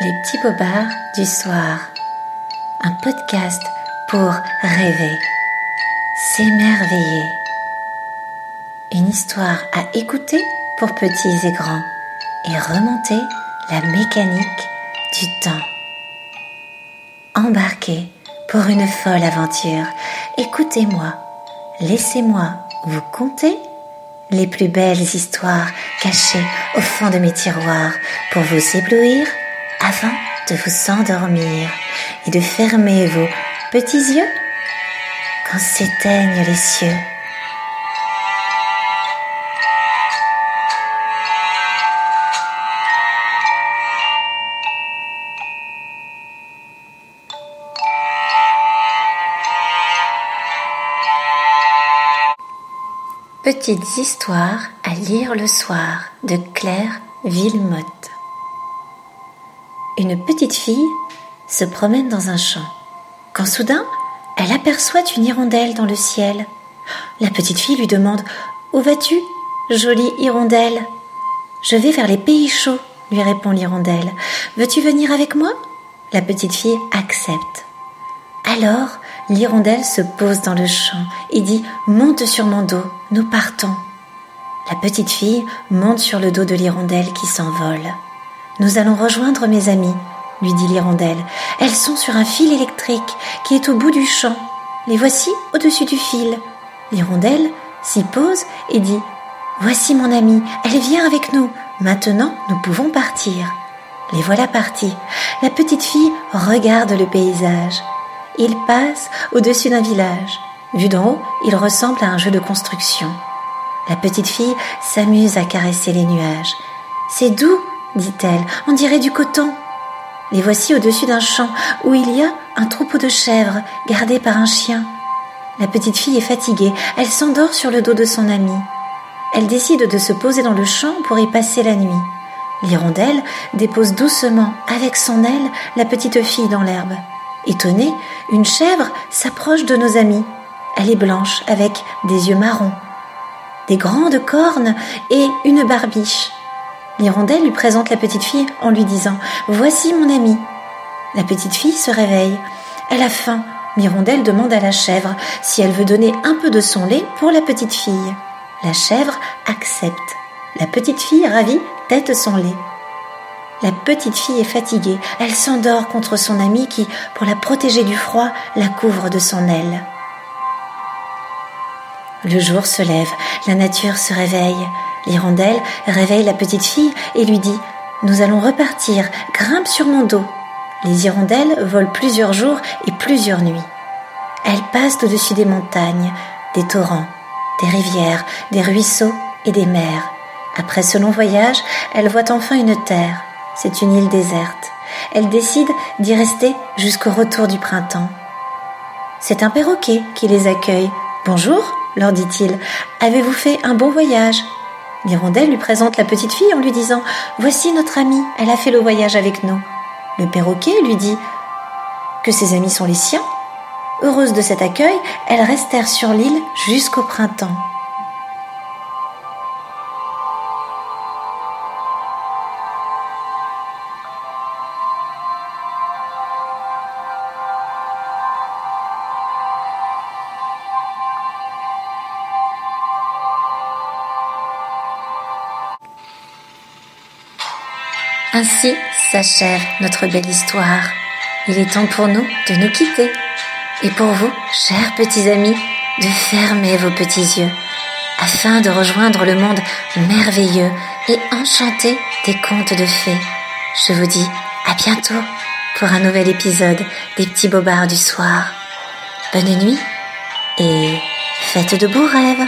Les petits bobards du soir. Un podcast pour rêver, s'émerveiller. Une histoire à écouter pour petits et grands et remonter la mécanique du temps. Embarquez pour une folle aventure. Écoutez-moi, laissez-moi vous conter les plus belles histoires cachées au fond de mes tiroirs pour vous éblouir avant de vous endormir et de fermer vos petits yeux quand s'éteignent les cieux. Petites histoires à lire le soir de Claire Villemotte. Une petite fille se promène dans un champ, quand soudain elle aperçoit une hirondelle dans le ciel. La petite fille lui demande Où vas-tu, jolie hirondelle Je vais vers les pays chauds, lui répond l'hirondelle. Veux-tu venir avec moi? La petite fille accepte. Alors, l'hirondelle se pose dans le champ et dit Monte sur mon dos, nous partons. La petite fille monte sur le dos de l'hirondelle qui s'envole. Nous allons rejoindre mes amis, lui dit l'hirondelle. Elles sont sur un fil électrique qui est au bout du champ. Les voici au-dessus du fil. L'hirondelle s'y pose et dit Voici mon amie, elle vient avec nous. Maintenant, nous pouvons partir. Les voilà partis. La petite fille regarde le paysage. Il passe au-dessus d'un village. Vu d'en haut, il ressemble à un jeu de construction. La petite fille s'amuse à caresser les nuages. C'est doux, dit-elle, on dirait du coton. Les voici au-dessus d'un champ où il y a un troupeau de chèvres gardé par un chien. La petite fille est fatiguée, elle s'endort sur le dos de son amie. Elle décide de se poser dans le champ pour y passer la nuit. L'hirondelle dépose doucement, avec son aile, la petite fille dans l'herbe. Étonnée, une chèvre s'approche de nos amis. Elle est blanche avec des yeux marrons, des grandes cornes et une barbiche. L'hirondelle lui présente la petite fille en lui disant Voici mon amie. La petite fille se réveille. Elle a faim. L'hirondelle demande à la chèvre si elle veut donner un peu de son lait pour la petite fille. La chèvre accepte. La petite fille, ravie, tête son lait. La petite fille est fatiguée, elle s'endort contre son amie qui, pour la protéger du froid, la couvre de son aile. Le jour se lève, la nature se réveille. L'hirondelle réveille la petite fille et lui dit Nous allons repartir, grimpe sur mon dos. Les hirondelles volent plusieurs jours et plusieurs nuits. Elles passent au-dessus des montagnes, des torrents, des rivières, des ruisseaux et des mers. Après ce long voyage, elles voient enfin une terre. C'est une île déserte. Elle décide d'y rester jusqu'au retour du printemps. C'est un perroquet qui les accueille. Bonjour, leur dit-il. Avez-vous fait un bon voyage? L'hirondelle lui présente la petite fille en lui disant Voici notre amie, elle a fait le voyage avec nous. Le perroquet lui dit que ses amis sont les siens. Heureuse de cet accueil, elles restèrent sur l'île jusqu'au printemps. Ainsi s'achève notre belle histoire. Il est temps pour nous de nous quitter. Et pour vous, chers petits amis, de fermer vos petits yeux afin de rejoindre le monde merveilleux et enchanté des contes de fées. Je vous dis à bientôt pour un nouvel épisode des petits bobards du soir. Bonne nuit et faites de beaux rêves.